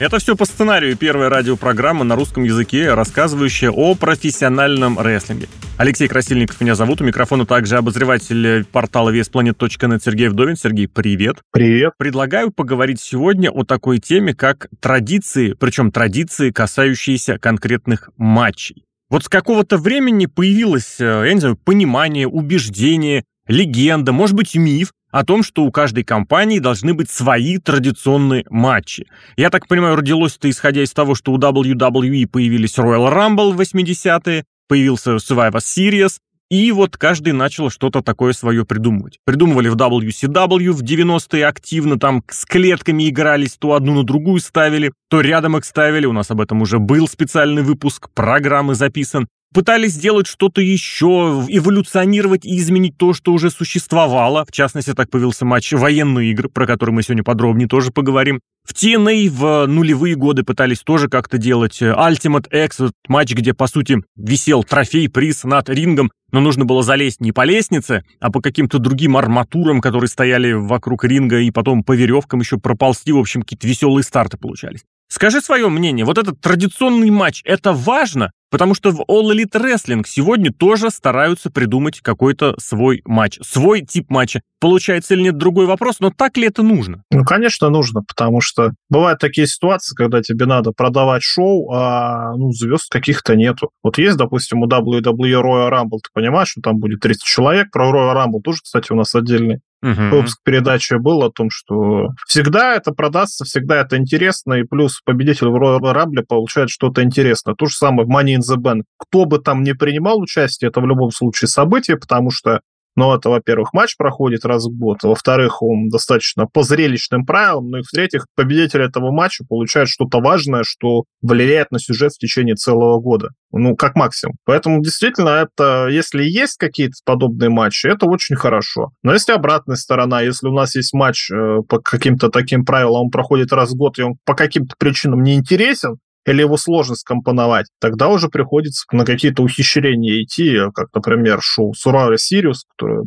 Это все по сценарию первой радиопрограммы на русском языке, рассказывающая о профессиональном рестлинге. Алексей Красильников меня зовут, у микрофона также обозреватель портала VSPlanet.net Сергей Вдовин. Сергей, привет. Привет. Предлагаю поговорить сегодня о такой теме, как традиции, причем традиции, касающиеся конкретных матчей. Вот с какого-то времени появилось, э, я не знаю, понимание, убеждение, легенда, может быть, миф о том, что у каждой компании должны быть свои традиционные матчи. Я так понимаю, родилось это исходя из того, что у WWE появились Royal Rumble в 80-е, появился Survivor Series, и вот каждый начал что-то такое свое придумывать. Придумывали в WCW в 90-е активно, там с клетками игрались, то одну на другую ставили, то рядом их ставили. У нас об этом уже был специальный выпуск, программы записан. Пытались сделать что-то еще, эволюционировать и изменить то, что уже существовало. В частности, так появился матч «Военные игры», про который мы сегодня подробнее тоже поговорим. В TNA в нулевые годы пытались тоже как-то делать. Ultimate X, матч, где, по сути, висел трофей, приз над рингом, но нужно было залезть не по лестнице, а по каким-то другим арматурам, которые стояли вокруг ринга, и потом по веревкам еще проползти. В общем, какие-то веселые старты получались. Скажи свое мнение, вот этот традиционный матч, это важно? Потому что в All Elite Wrestling сегодня тоже стараются придумать какой-то свой матч, свой тип матча. Получается или нет, другой вопрос, но так ли это нужно? Ну, конечно, нужно, потому что бывают такие ситуации, когда тебе надо продавать шоу, а ну, звезд каких-то нету. Вот есть, допустим, у WWE Royal Rumble, ты понимаешь, что там будет 30 человек, про Royal Rumble тоже, кстати, у нас отдельный Угу. Выпуск передачи был о том, что всегда это продастся, всегда это интересно, и плюс победитель в Royal Rumble получает что-то интересное. То же самое в Money in the Bank. Кто бы там не принимал участие, это в любом случае событие, потому что но это, во-первых, матч проходит раз в год, а во-вторых, он достаточно по зрелищным правилам, ну и в-третьих, победитель этого матча получает что-то важное, что влияет на сюжет в течение целого года. Ну, как максимум. Поэтому действительно, это, если есть какие-то подобные матчи, это очень хорошо. Но если обратная сторона, если у нас есть матч э, по каким-то таким правилам, он проходит раз в год, и он по каким-то причинам не интересен, или его сложно скомпоновать, тогда уже приходится на какие-то ухищрения идти, как, например, шоу Сурара Сириус, которая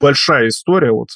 большая история, вот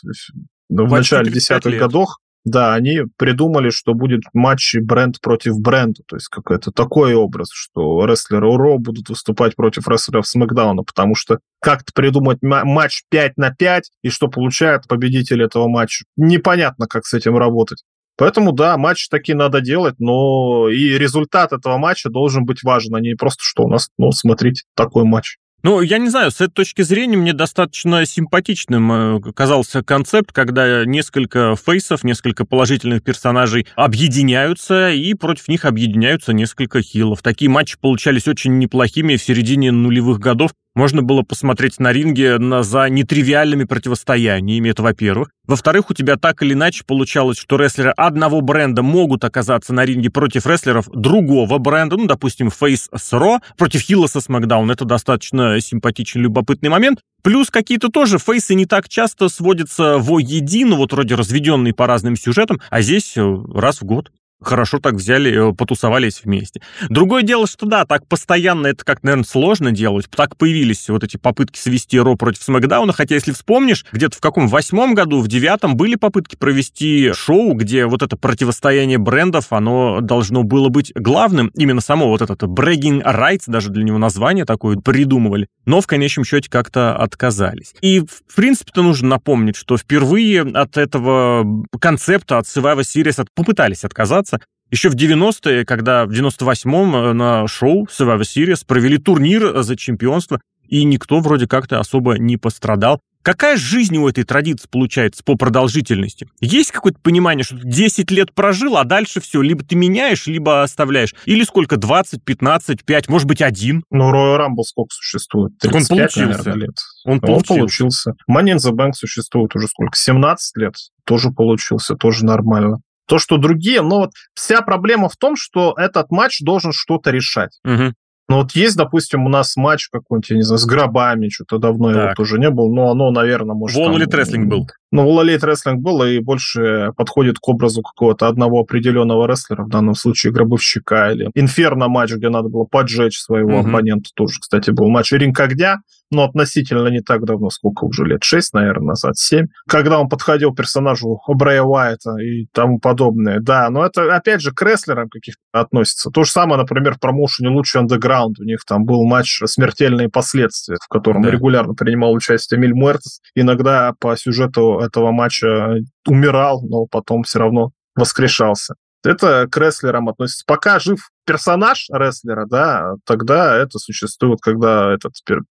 в начале десятых годов, да, они придумали, что будет матч бренд против бренда, то есть какой-то такой образ, что рестлеры УРО будут выступать против рестлеров Смакдауна, потому что как-то придумать матч 5 на 5, и что получает победитель этого матча, непонятно, как с этим работать. Поэтому, да, матч таки надо делать, но и результат этого матча должен быть важен, а не просто, что у нас, ну, смотрите, такой матч. Ну, я не знаю, с этой точки зрения мне достаточно симпатичным э, казался концепт, когда несколько фейсов, несколько положительных персонажей объединяются, и против них объединяются несколько хилов. Такие матчи получались очень неплохими в середине нулевых годов. Можно было посмотреть на ринге на, за нетривиальными противостояниями, это во-первых. Во-вторых, у тебя так или иначе получалось, что рестлеры одного бренда могут оказаться на ринге против рестлеров другого бренда, ну, допустим, Фейс с Ро против Хилла со Смакдаун. Это достаточно симпатичный, любопытный момент. Плюс какие-то тоже фейсы не так часто сводятся воедино, вот вроде разведенные по разным сюжетам, а здесь э, раз в год хорошо так взяли, э, потусовались вместе. Другое дело, что да, так постоянно это как, наверное, сложно делать. Так появились вот эти попытки свести Ро против Смакдауна, хотя, если вспомнишь, где-то в каком восьмом году, в девятом были попытки провести шоу, где вот это противостояние брендов, оно должно было быть главным. Именно само вот этот bragging rights, даже для него название такое придумывали. Но в конечном счете как-то отказались. И, в принципе-то, нужно напомнить, что впервые от этого концепта, от Survivor Series попытались отказаться. Еще в 90-е, когда в 98-м э, на шоу Survivor Series провели турнир за чемпионство, и никто вроде как-то особо не пострадал. Какая жизнь у этой традиции получается по продолжительности? Есть какое-то понимание, что ты 10 лет прожил, а дальше все, либо ты меняешь, либо оставляешь? Или сколько, 20, 15, 5, может быть, один? Ну, Royal Rumble сколько существует? 35, он получился. Наверное, лет. Он, он получился. получился. Money in the Bank существует уже сколько? 17 лет. Тоже получился, тоже нормально. То, что другие, но вот вся проблема в том, что этот матч должен что-то решать. Угу. Ну вот есть, допустим, у нас матч какой-нибудь, я не знаю, с гробами, что-то давно так. его тоже не было, но оно, наверное, может... Wall там... Рестлинг был. Ну, All Elite Wrestling был и больше подходит к образу какого-то одного определенного рестлера, в данном случае гробовщика или Инферно матч, где надо было поджечь своего mm-hmm. оппонента, тоже, кстати, был матч Ринг огня, но относительно не так давно, сколько уже лет, 6, наверное, назад, 7, когда он подходил персонажу Брэя Уайта и тому подобное. Да, но это, опять же, к рестлерам каких-то относится. То же самое, например, в промоушене «Лучший андеграунд». У них там был матч «Смертельные последствия», в котором да. регулярно принимал участие Миль Муэртес. Иногда по сюжету этого матча умирал, но потом все равно воскрешался. Это к рестлерам относится. Пока жив персонаж рестлера, да, тогда это существует, когда этот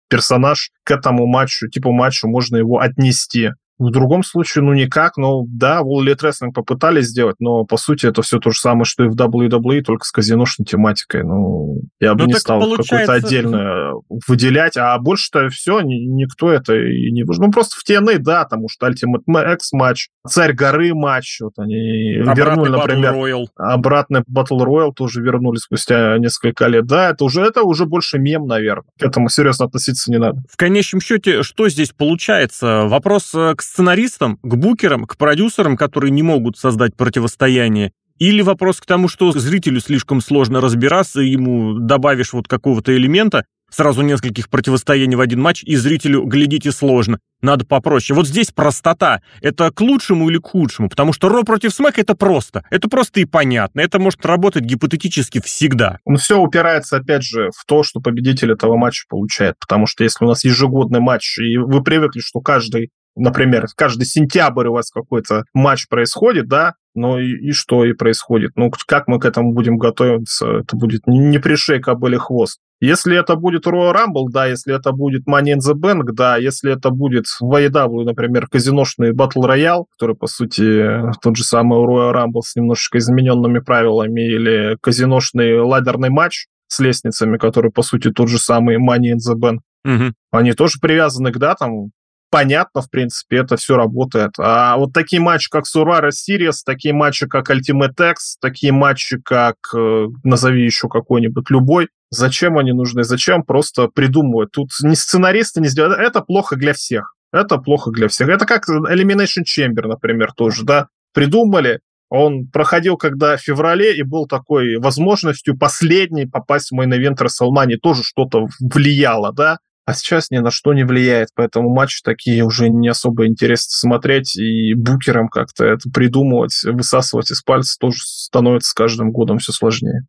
персонаж к этому матчу, типу матчу можно его отнести. В другом случае, ну, никак. Ну, да, All Elite Wrestling попытались сделать, но, по сути, это все то же самое, что и в WWE, только с казиношной тематикой. Ну, я бы ну, не стал получается... какое-то отдельное выделять, а больше-то все, никто это и не... Ну, просто в TNA, да, там уж Ultimate X матч, Царь горы матч, вот они Обратный вернули, например... Royal. Обратный Battle Royal тоже вернули спустя несколько лет. Да, это уже, это уже больше мем, наверное. К этому серьезно относиться не надо. В конечном счете, что здесь получается? Вопрос э, к сценаристам, к букерам, к продюсерам, которые не могут создать противостояние, или вопрос к тому, что зрителю слишком сложно разбираться, ему добавишь вот какого-то элемента, сразу нескольких противостояний в один матч, и зрителю, глядите, сложно. Надо попроще. Вот здесь простота. Это к лучшему или к худшему? Потому что Ро против Смэк это просто. Это просто и понятно. Это может работать гипотетически всегда. Ну, все упирается, опять же, в то, что победитель этого матча получает. Потому что если у нас ежегодный матч, и вы привыкли, что каждый например, каждый сентябрь у вас какой-то матч происходит, да, ну и, и что и происходит? Ну, как мы к этому будем готовиться? Это будет не пришей кобыли хвост. Если это будет Royal Rumble, да, если это будет Money in the Bank, да, если это будет в AEW, например, казиношный Battle Royale, который, по сути, тот же самый Royal Rumble с немножечко измененными правилами, или казиношный ладерный матч с лестницами, который, по сути, тот же самый Money in the Bank, Угу. Они тоже привязаны к датам, понятно, в принципе, это все работает. А вот такие матчи, как Survivor Series, такие матчи, как Ultimate X, такие матчи, как, э, назови еще какой-нибудь любой, зачем они нужны? Зачем просто придумывать? Тут ни сценаристы не сделают. Это плохо для всех. Это плохо для всех. Это как Elimination Chamber, например, тоже, да? Придумали, он проходил когда в феврале и был такой возможностью последней попасть в мейн-эвент Расселмани. Тоже что-то влияло, да? А сейчас ни на что не влияет, поэтому матчи такие уже не особо интересно смотреть, и букерам как-то это придумывать, высасывать из пальца тоже становится с каждым годом все сложнее.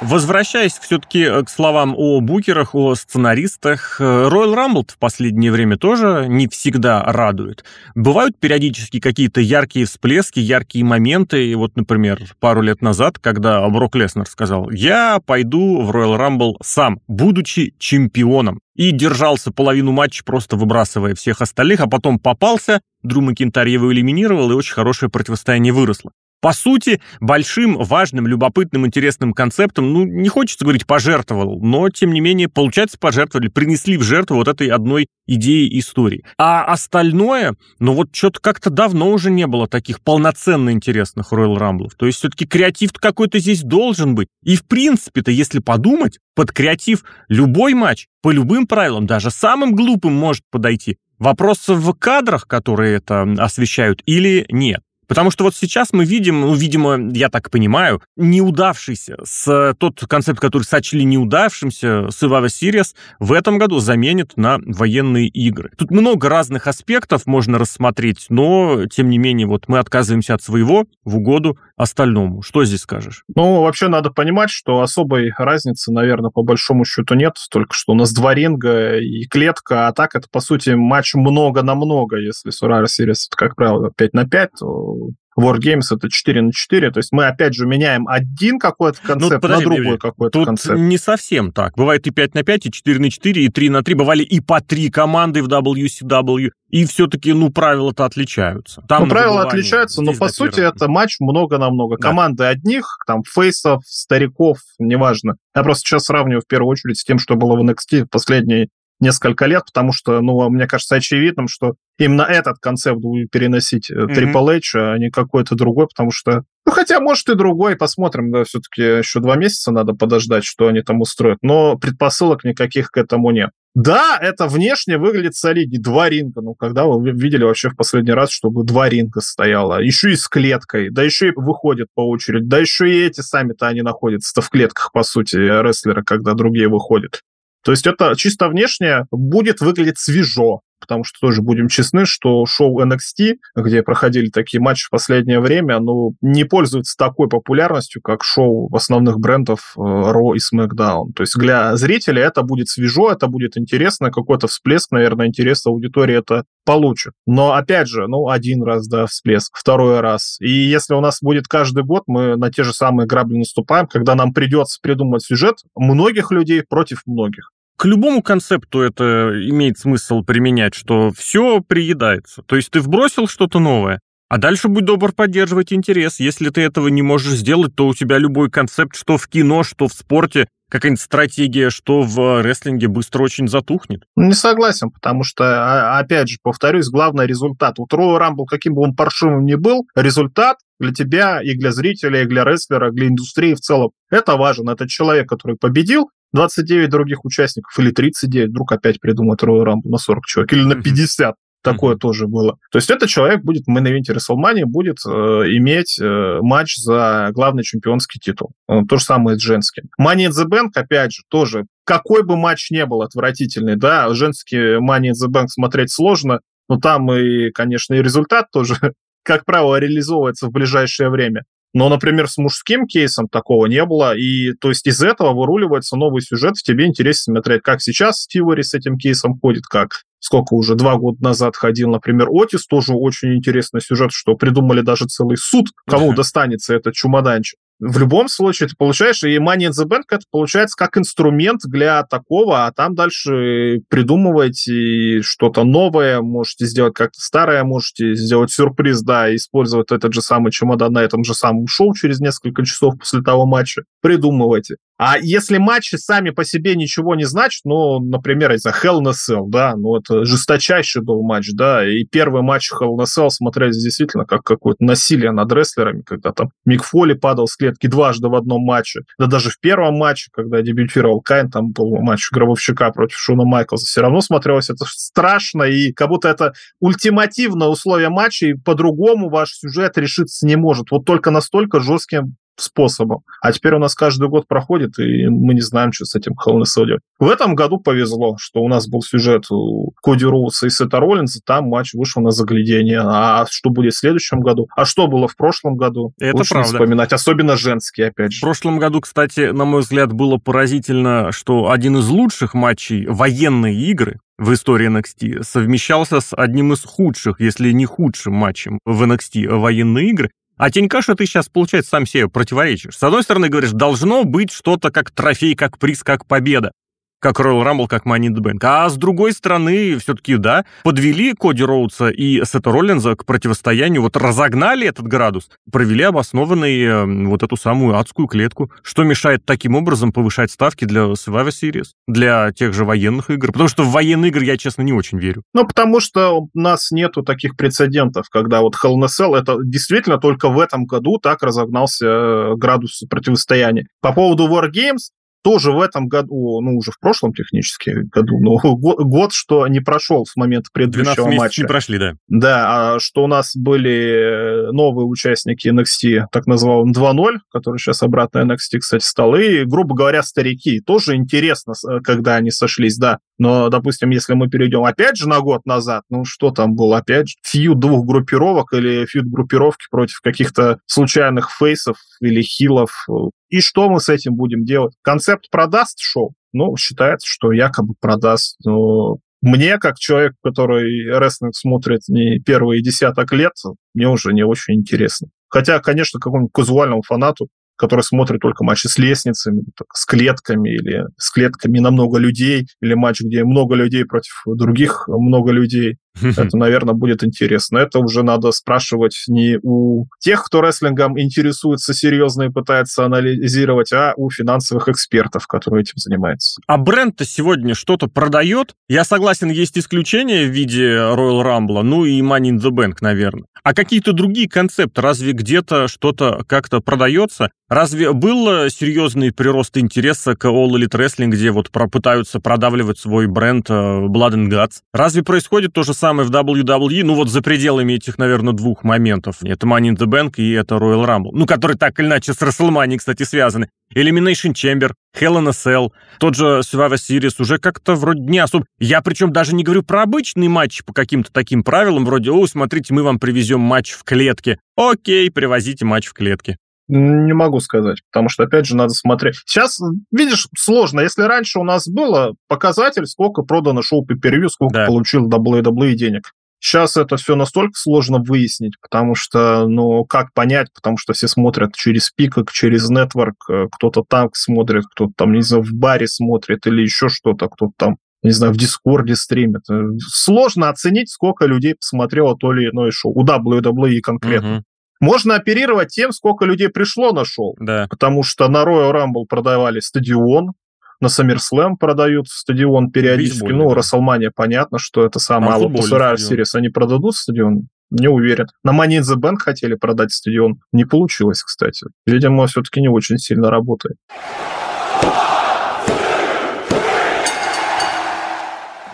Возвращаясь все-таки э, к словам о букерах, о сценаристах, э, Royal Rumble в последнее время тоже не всегда радует. Бывают периодически какие-то яркие всплески, яркие моменты. И вот, например, пару лет назад, когда Брок Леснер сказал, я пойду в Royal Rumble сам, будучи чемпионом. И держался половину матча, просто выбрасывая всех остальных, а потом попался, Дру Макинтарь его элиминировал, и очень хорошее противостояние выросло. По сути, большим, важным, любопытным, интересным концептом, ну, не хочется говорить пожертвовал, но, тем не менее, получается, пожертвовали, принесли в жертву вот этой одной идеи истории. А остальное, ну вот что-то как-то давно уже не было таких полноценно интересных Royal Rumble. То есть все-таки креатив какой-то здесь должен быть. И в принципе-то, если подумать, под креатив любой матч, по любым правилам, даже самым глупым может подойти. Вопрос в кадрах, которые это освещают, или нет. Потому что вот сейчас мы видим, ну, видимо, я так понимаю, неудавшийся, с тот концепт, который сочли неудавшимся, Survivor Series, в этом году заменит на военные игры. Тут много разных аспектов можно рассмотреть, но, тем не менее, вот мы отказываемся от своего в угоду остальному. Что здесь скажешь? Ну, вообще надо понимать, что особой разницы, наверное, по большому счету нет, только что у нас два ринга и клетка, а так это, по сути, матч много на много, если Survivor Series, как правило, 5 на 5, то Wargames это 4 на 4, то есть мы опять же меняем один какой-то ну, концепт ну, подожди, на другой какой-то концепт. не совсем так. Бывает и 5 на 5, и 4 на 4, и 3 на 3. Бывали и по 3 команды в WCW. И все-таки, ну, правила-то отличаются. Там ну, правила отличаются, но по сути это матч много на много. Да. Команды одних, там, фейсов, стариков, неважно. Я просто сейчас сравниваю в первую очередь с тем, что было в NXT последние несколько лет, потому что, ну, мне кажется очевидным, что именно этот концепт будет переносить mm-hmm. Triple H, а не какой-то другой, потому что, ну, хотя, может, и другой, посмотрим, да, все-таки еще два месяца надо подождать, что они там устроят, но предпосылок никаких к этому нет. Да, это внешне выглядит солиднее. Два ринга. Ну, когда вы видели вообще в последний раз, чтобы два ринга стояло? Еще и с клеткой. Да еще и выходят по очереди. Да еще и эти сами-то они находятся в клетках, по сути, рестлеры, когда другие выходят. То есть это чисто внешне будет выглядеть свежо потому что тоже будем честны, что шоу NXT, где проходили такие матчи в последнее время, оно не пользуется такой популярностью, как шоу основных брендов э, Raw и SmackDown. То есть для зрителя это будет свежо, это будет интересно, какой-то всплеск, наверное, интереса аудитории это получит. Но, опять же, ну, один раз, да, всплеск, второй раз. И если у нас будет каждый год, мы на те же самые грабли наступаем, когда нам придется придумать сюжет многих людей против многих к любому концепту это имеет смысл применять, что все приедается. То есть ты вбросил что-то новое, а дальше будь добр поддерживать интерес. Если ты этого не можешь сделать, то у тебя любой концепт, что в кино, что в спорте, какая-нибудь стратегия, что в рестлинге быстро очень затухнет. Не согласен, потому что, а, опять же, повторюсь, главный результат. У Роя Рамбл, каким бы он паршивым ни был, результат для тебя и для зрителя, и для рестлера, для индустрии в целом. Это важно. Это человек, который победил, 29 других участников или 39, вдруг опять придумают Royal Rumble на 40 человек, или на 50. Такое mm-hmm. тоже было. То есть этот человек будет в main event е WrestleMania, будет э, иметь э, матч за главный чемпионский титул. Э, то же самое с женским. Money in the Bank, опять же, тоже какой бы матч не был отвратительный, да, женский Money in the Bank смотреть сложно, но там и, конечно, и результат тоже, как правило, реализовывается в ближайшее время. Но, например, с мужским кейсом такого не было, и то есть из этого выруливается новый сюжет, в тебе интересно смотреть, как сейчас Теори с этим кейсом ходит, как сколько уже, два года назад ходил, например, Отис, тоже очень интересный сюжет, что придумали даже целый суд, кому достанется этот чумоданчик в любом случае ты получаешь, и Money in the Bank это получается как инструмент для такого, а там дальше придумываете что-то новое, можете сделать как-то старое, можете сделать сюрприз, да, использовать этот же самый чемодан на этом же самом шоу через несколько часов после того матча. Придумывайте. А если матчи сами по себе ничего не значат, ну, например, из-за Hell in a Cell, да, ну, это жесточайший был матч, да, и первый матч Hell in a Cell смотрелись действительно как какое-то насилие над рестлерами, когда там Мик Фоли падал с клетки дважды в одном матче, да даже в первом матче, когда дебютировал Кайн, там был матч Гробовщика против Шуна Майклса, все равно смотрелось это страшно, и как будто это ультимативное условие матча, и по-другому ваш сюжет решиться не может. Вот только настолько жестким способом. А теперь у нас каждый год проходит, и мы не знаем, что с этим Hell in В этом году повезло, что у нас был сюжет у Коди Роуса и Сета Роллинза, там матч вышел на заглядение. А что будет в следующем году? А что было в прошлом году? Это Лучше правда. вспоминать, особенно женские, опять же. В прошлом году, кстати, на мой взгляд, было поразительно, что один из лучших матчей военные игры в истории NXT совмещался с одним из худших, если не худшим матчем в NXT военные игры. А Тинькаша ты сейчас, получается, сам себе противоречишь. С одной стороны, говоришь, должно быть что-то как трофей, как приз, как победа как Royal Rumble, как Money in the Bank. А с другой стороны, все-таки, да, подвели Коди Роудса и Сета Роллинза к противостоянию, вот разогнали этот градус, провели обоснованный э, вот эту самую адскую клетку, что мешает таким образом повышать ставки для Survivor Series, для тех же военных игр, потому что в военные игры я, честно, не очень верю. Ну, потому что у нас нету таких прецедентов, когда вот Hell in a Cell, это действительно только в этом году так разогнался э, градус противостояния. По поводу War Games, тоже в этом году, ну, уже в прошлом технически году, но год, год что не прошел с момента предыдущего матча. не прошли, да. Да, а что у нас были новые участники NXT, так называемый 2.0, который сейчас обратно NXT, кстати, стал, и, грубо говоря, старики. Тоже интересно, когда они сошлись, да. Но, допустим, если мы перейдем опять же на год назад, ну, что там было? Опять фьюд двух группировок или фьюд группировки против каких-то случайных фейсов или хилов. И что мы с этим будем делать? Концепт продаст шоу? Ну, считается, что якобы продаст. Но мне, как человек, который рестлинг смотрит не первые десяток лет, мне уже не очень интересно. Хотя, конечно, какому-нибудь казуальному фанату который смотрит только матчи с лестницами, с клетками или с клетками на много людей, или матч, где много людей против других много людей. Это, наверное, будет интересно. Это уже надо спрашивать не у тех, кто рестлингом интересуется серьезно и пытается анализировать, а у финансовых экспертов, которые этим занимаются. А бренд-то сегодня что-то продает? Я согласен, есть исключения в виде Royal Rumble, ну и Money in the Bank, наверное. А какие-то другие концепты? Разве где-то что-то как-то продается? Разве был серьезный прирост интереса к All Elite Wrestling, где вот пытаются продавливать свой бренд э, Blood and Guts? Разве происходит то же самое в WWE? Ну вот за пределами этих, наверное, двух моментов. Это Money in the Bank и это Royal Rumble. Ну, которые так или иначе с WrestleMania, кстати, связаны. Elimination Chamber, Hell in a Cell, тот же Survivor Series уже как-то вроде не особо... Я причем даже не говорю про обычные матчи по каким-то таким правилам, вроде, о, смотрите, мы вам привезем матч в клетке. Окей, привозите матч в клетке. Не могу сказать, потому что, опять же, надо смотреть. Сейчас, видишь, сложно. Если раньше у нас было показатель, сколько продано шоу по сколько да. получил WWE денег. Сейчас это все настолько сложно выяснить, потому что, ну, как понять, потому что все смотрят через пикок, через нетворк, э, кто-то там смотрит, кто-то там, не знаю, в баре смотрит или еще что-то, кто-то там не знаю, в Дискорде стримит. Э, сложно оценить, сколько людей посмотрело то или иное шоу. У WWE конкретно. Угу. Можно оперировать тем, сколько людей пришло на шоу. Да. Потому что на Royal Rumble продавали стадион, на SummerSlam продают стадион периодически. Бейсбольный, ну, да. Расселмания, понятно, что это самое. А вот Series они продадут стадион? Не уверен. На Money in the Bank хотели продать стадион. Не получилось, кстати. Видимо, все-таки не очень сильно работает.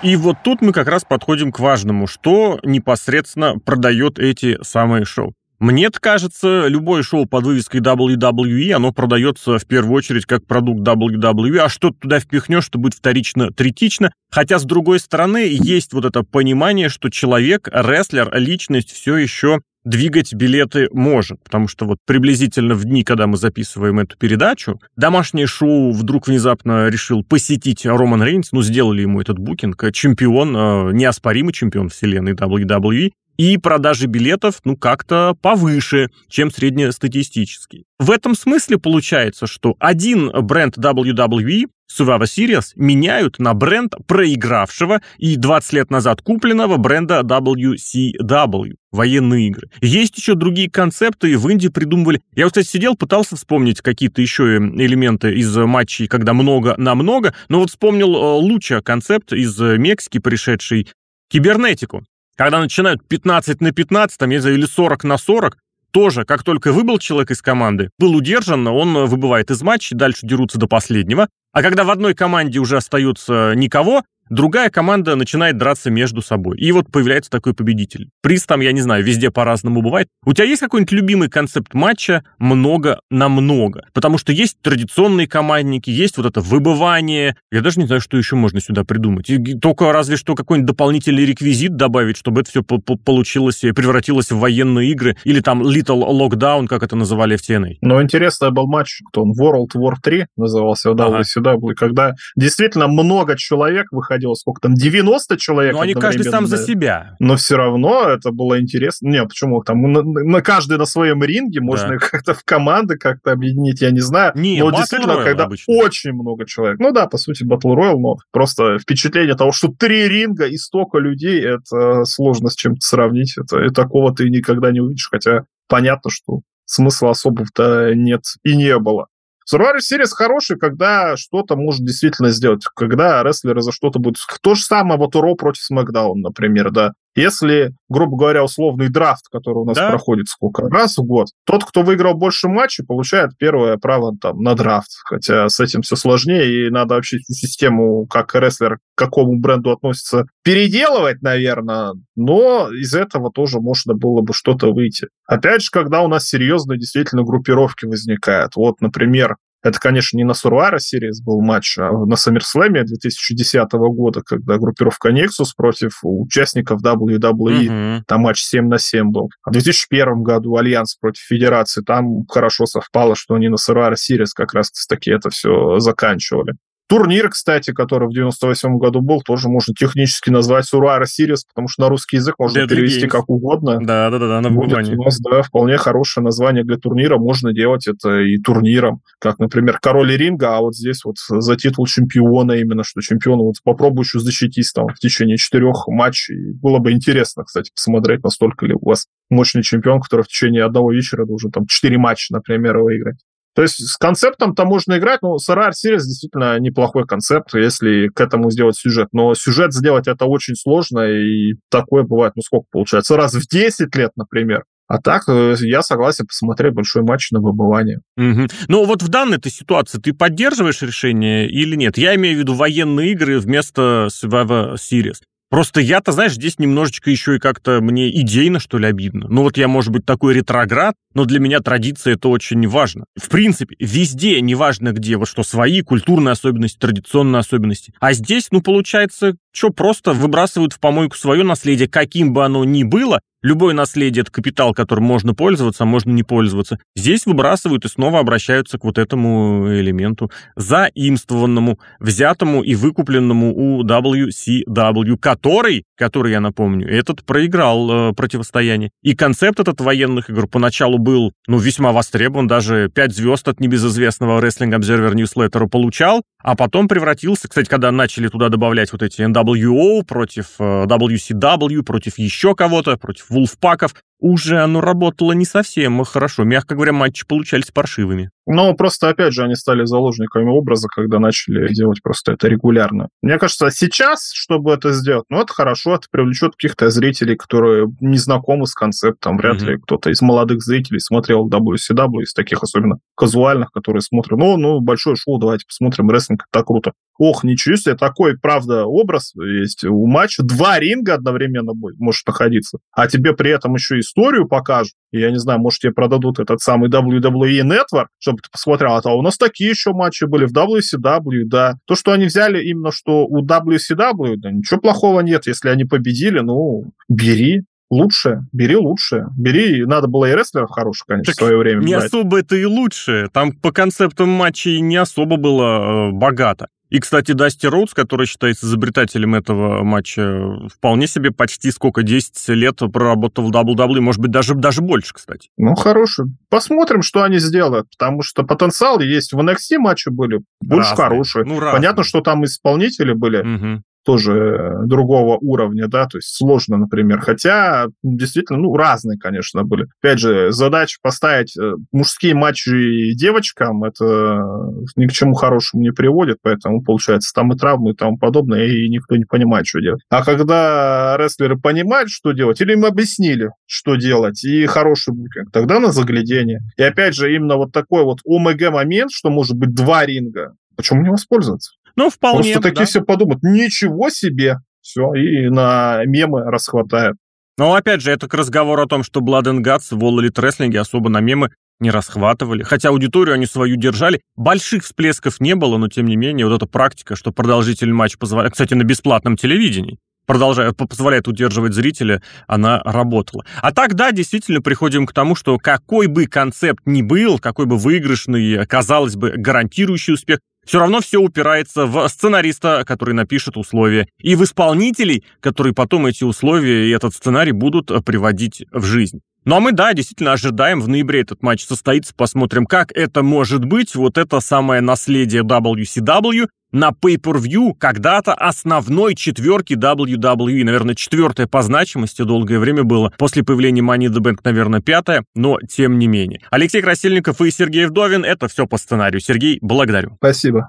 И вот тут мы как раз подходим к важному, что непосредственно продает эти самые шоу. Мне кажется, любое шоу под вывеской WWE, оно продается в первую очередь как продукт WWE, а что ты туда впихнешь, что будет вторично, третично. Хотя, с другой стороны, есть вот это понимание, что человек, рестлер, личность все еще двигать билеты может, потому что вот приблизительно в дни, когда мы записываем эту передачу, домашнее шоу вдруг внезапно решил посетить Роман Рейнс, ну, сделали ему этот букинг, чемпион, э, неоспоримый чемпион вселенной WWE, и продажи билетов, ну, как-то повыше, чем среднестатистический. В этом смысле получается, что один бренд WWE, Survivor Series, меняют на бренд проигравшего и 20 лет назад купленного бренда WCW, военные игры. Есть еще другие концепты, в Индии придумывали... Я вот, кстати, сидел, пытался вспомнить какие-то еще элементы из матчей, когда много на много, но вот вспомнил э, Луча концепт из Мексики, пришедший кибернетику. Когда начинают 15 на 15, там, я не знаю, или 40 на 40, тоже, как только выбыл человек из команды, был удержан, он выбывает из матча, дальше дерутся до последнего. А когда в одной команде уже остается никого, другая команда начинает драться между собой. И вот появляется такой победитель. Приз там, я не знаю, везде по-разному бывает. У тебя есть какой-нибудь любимый концепт матча много на много? Потому что есть традиционные командники, есть вот это выбывание. Я даже не знаю, что еще можно сюда придумать. И только разве что какой-нибудь дополнительный реквизит добавить, чтобы это все получилось и превратилось в военные игры. Или там Little Lockdown, как это называли в TNA. Но интересный был матч, кто он, World War 3 назывался, да, ага. сюда был, когда действительно много человек выходило приходило, сколько там, 90 человек. Но они каждый сам за себя. Но все равно это было интересно. Нет, почему? Там на, на каждый на своем ринге можно да. как-то в команды как-то объединить, я не знаю. Не, но действительно, Royale когда обычно. очень много человек. Ну да, по сути, Battle Royale, но просто впечатление того, что три ринга и столько людей, это сложно с чем-то сравнить. Это, и такого ты никогда не увидишь, хотя понятно, что смысла особого-то нет и не было. Survivor Series хороший, когда что-то может действительно сделать, когда рестлеры за что-то будут... То же самое вот Ро против SmackDown, например, да. Если, грубо говоря, условный драфт, который у нас да. проходит сколько? Раз в год. Тот, кто выиграл больше матчей, получает первое право там, на драфт. Хотя с этим все сложнее, и надо вообще систему, как рестлер к какому бренду относится, переделывать, наверное. Но из этого тоже можно было бы что-то выйти. Опять же, когда у нас серьезные действительно группировки возникают. Вот, например, это, конечно, не на Survivor Series был матч, а на SummerSlam 2010 года, когда группировка Nexus против участников WWE, mm-hmm. там матч 7 на 7 был. А в 2001 году Альянс против Федерации, там хорошо совпало, что они на Survivor Series как раз таки это все заканчивали. Турнир, кстати, который в 98 году был, тоже можно технически назвать Survivor Series, потому что на русский язык можно Deadly перевести Games. как угодно. Да, да, да, на Будет у нас, да, вполне хорошее название для турнира. Можно делать это и турниром, как, например, Король Ринга, а вот здесь вот за титул чемпиона именно, что чемпион вот попробуй еще защитись там в течение четырех матчей. Было бы интересно, кстати, посмотреть, настолько ли у вас мощный чемпион, который в течение одного вечера должен там четыре матча, например, выиграть. То есть с концептом-то можно играть, но Сарар Series действительно неплохой концепт, если к этому сделать сюжет. Но сюжет сделать это очень сложно, и такое бывает, ну сколько получается, раз в 10 лет, например. А так, э, я согласен посмотреть большой матч на выбывание. Угу. Ну вот в данной ситуации ты поддерживаешь решение или нет? Я имею в виду военные игры вместо Survivor Series. Просто я-то, знаешь, здесь немножечко еще и как-то мне идейно, что ли, обидно. Ну вот я, может быть, такой ретроград, но для меня традиция это очень важно. В принципе, везде, неважно где, вот что свои культурные особенности, традиционные особенности. А здесь, ну, получается, что просто выбрасывают в помойку свое наследие, каким бы оно ни было, Любое наследие – это капитал, которым можно пользоваться, а можно не пользоваться. Здесь выбрасывают и снова обращаются к вот этому элементу, заимствованному, взятому и выкупленному у WCW, который, который, я напомню, этот проиграл э, противостояние. И концепт этот военных игр поначалу был, ну, весьма востребован, даже 5 звезд от небезызвестного Wrestling Observer Newsletter получал, а потом превратился, кстати, когда начали туда добавлять вот эти NWO против э, WCW, против еще кого-то, против вулфпаков, уже оно работало не совсем хорошо. Мягко говоря, матчи получались паршивыми. Но просто, опять же, они стали заложниками образа, когда начали делать просто это регулярно. Мне кажется, сейчас, чтобы это сделать, ну, это хорошо, это привлечет каких-то зрителей, которые не знакомы с концептом. Вряд mm-hmm. ли кто-то из молодых зрителей смотрел WCW, из таких особенно казуальных, которые смотрят, ну, ну, большое шоу, давайте посмотрим рестлинг, это круто. Ох, ничего себе, такой, правда, образ есть у матча. Два ринга одновременно будет, может находиться. А тебе при этом еще историю покажут. И, я не знаю, может, тебе продадут этот самый WWE Network, чтобы ты посмотрел. А у нас такие еще матчи были в WCW, да. То, что они взяли именно что у WCW, да ничего плохого нет. Если они победили, ну, бери лучше, бери лучше. Бери, надо было и рестлеров хороших, конечно, так в свое время не брать. особо это и лучше. Там по концептам матчей не особо было э, богато. И, кстати, Дасти Роудс, который считается изобретателем этого матча, вполне себе почти сколько, 10 лет проработал в WWE, может быть, даже, даже больше, кстати. Ну, хороший. Посмотрим, что они сделают, потому что потенциал есть. В NXT матчи были больше разные. хорошие. Ну, Понятно, что там исполнители были. Угу тоже э, другого уровня, да, то есть сложно, например. Хотя, действительно, ну, разные, конечно, были. Опять же, задача поставить э, мужские матчи девочкам, это ни к чему хорошему не приводит, поэтому, получается, там и травмы и тому подобное, и никто не понимает, что делать. А когда рестлеры понимают, что делать, или им объяснили, что делать, и хороший букинг, тогда на заглядение. И опять же, именно вот такой вот ОМГ-момент, что может быть два ринга, почему не воспользоваться? Ну, вполне. Просто такие да. все подумают, ничего себе, все, и на мемы расхватают. Но опять же, это к разговору о том, что Blood and Guts в All Elite Wrestling особо на мемы не расхватывали. Хотя аудиторию они свою держали. Больших всплесков не было, но тем не менее, вот эта практика, что продолжительный матч позволяет... Кстати, на бесплатном телевидении продолжает, позволяет удерживать зрителя, она работала. А так, да, действительно приходим к тому, что какой бы концепт ни был, какой бы выигрышный, казалось бы, гарантирующий успех, все равно все упирается в сценариста, который напишет условия, и в исполнителей, которые потом эти условия и этот сценарий будут э, приводить в жизнь. Ну а мы, да, действительно ожидаем, в ноябре этот матч состоится, посмотрим, как это может быть, вот это самое наследие WCW на Pay-Per-View когда-то основной четверки WWE, наверное, четвертая по значимости долгое время было, после появления Money the Bank, наверное, пятая, но тем не менее. Алексей Красильников и Сергей Вдовин, это все по сценарию. Сергей, благодарю. Спасибо.